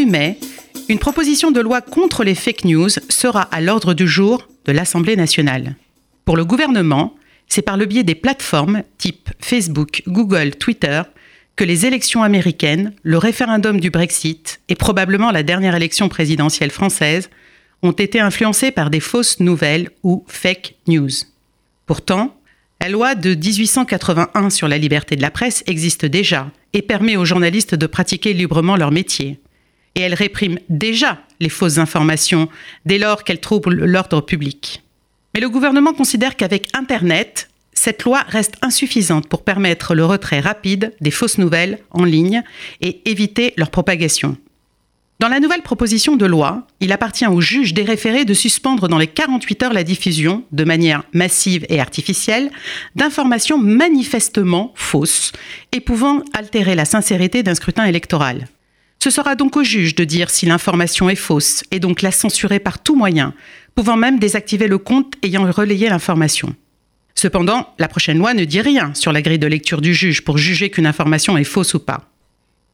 mai, une proposition de loi contre les fake news sera à l'ordre du jour de l'Assemblée nationale. Pour le gouvernement, c'est par le biais des plateformes type Facebook, Google, Twitter que les élections américaines, le référendum du Brexit et probablement la dernière élection présidentielle française ont été influencées par des fausses nouvelles ou fake news. Pourtant, la loi de 1881 sur la liberté de la presse existe déjà et permet aux journalistes de pratiquer librement leur métier. Et elle réprime déjà les fausses informations dès lors qu'elles troublent l'ordre public. Mais le gouvernement considère qu'avec Internet, cette loi reste insuffisante pour permettre le retrait rapide des fausses nouvelles en ligne et éviter leur propagation. Dans la nouvelle proposition de loi, il appartient au juge des référés de suspendre dans les 48 heures la diffusion, de manière massive et artificielle, d'informations manifestement fausses et pouvant altérer la sincérité d'un scrutin électoral. Ce sera donc au juge de dire si l'information est fausse et donc la censurer par tout moyen, pouvant même désactiver le compte ayant relayé l'information. Cependant, la prochaine loi ne dit rien sur la grille de lecture du juge pour juger qu'une information est fausse ou pas.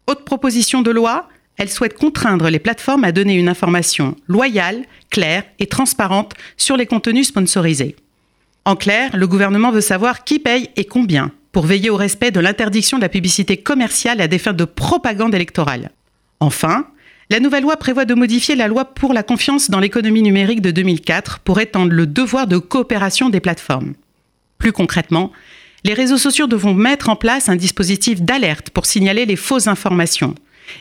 Autre proposition de loi, elle souhaite contraindre les plateformes à donner une information loyale, claire et transparente sur les contenus sponsorisés. En clair, le gouvernement veut savoir qui paye et combien pour veiller au respect de l'interdiction de la publicité commerciale à des fins de propagande électorale. Enfin, la nouvelle loi prévoit de modifier la loi pour la confiance dans l'économie numérique de 2004 pour étendre le devoir de coopération des plateformes. Plus concrètement, les réseaux sociaux devront mettre en place un dispositif d'alerte pour signaler les fausses informations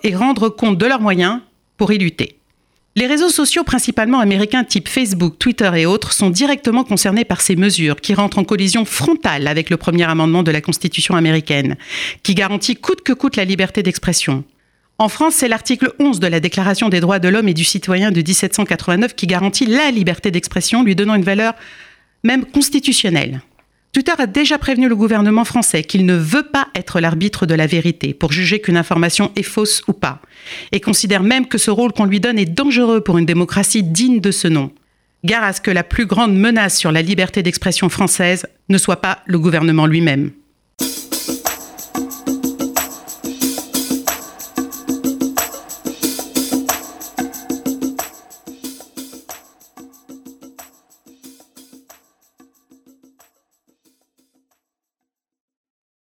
et rendre compte de leurs moyens pour y lutter. Les réseaux sociaux principalement américains type Facebook, Twitter et autres sont directement concernés par ces mesures qui rentrent en collision frontale avec le premier amendement de la Constitution américaine, qui garantit coûte que coûte la liberté d'expression. En France, c'est l'article 11 de la Déclaration des droits de l'homme et du citoyen de 1789 qui garantit la liberté d'expression, lui donnant une valeur même constitutionnelle. Twitter a déjà prévenu le gouvernement français qu'il ne veut pas être l'arbitre de la vérité pour juger qu'une information est fausse ou pas, et considère même que ce rôle qu'on lui donne est dangereux pour une démocratie digne de ce nom. Gare à ce que la plus grande menace sur la liberté d'expression française ne soit pas le gouvernement lui-même.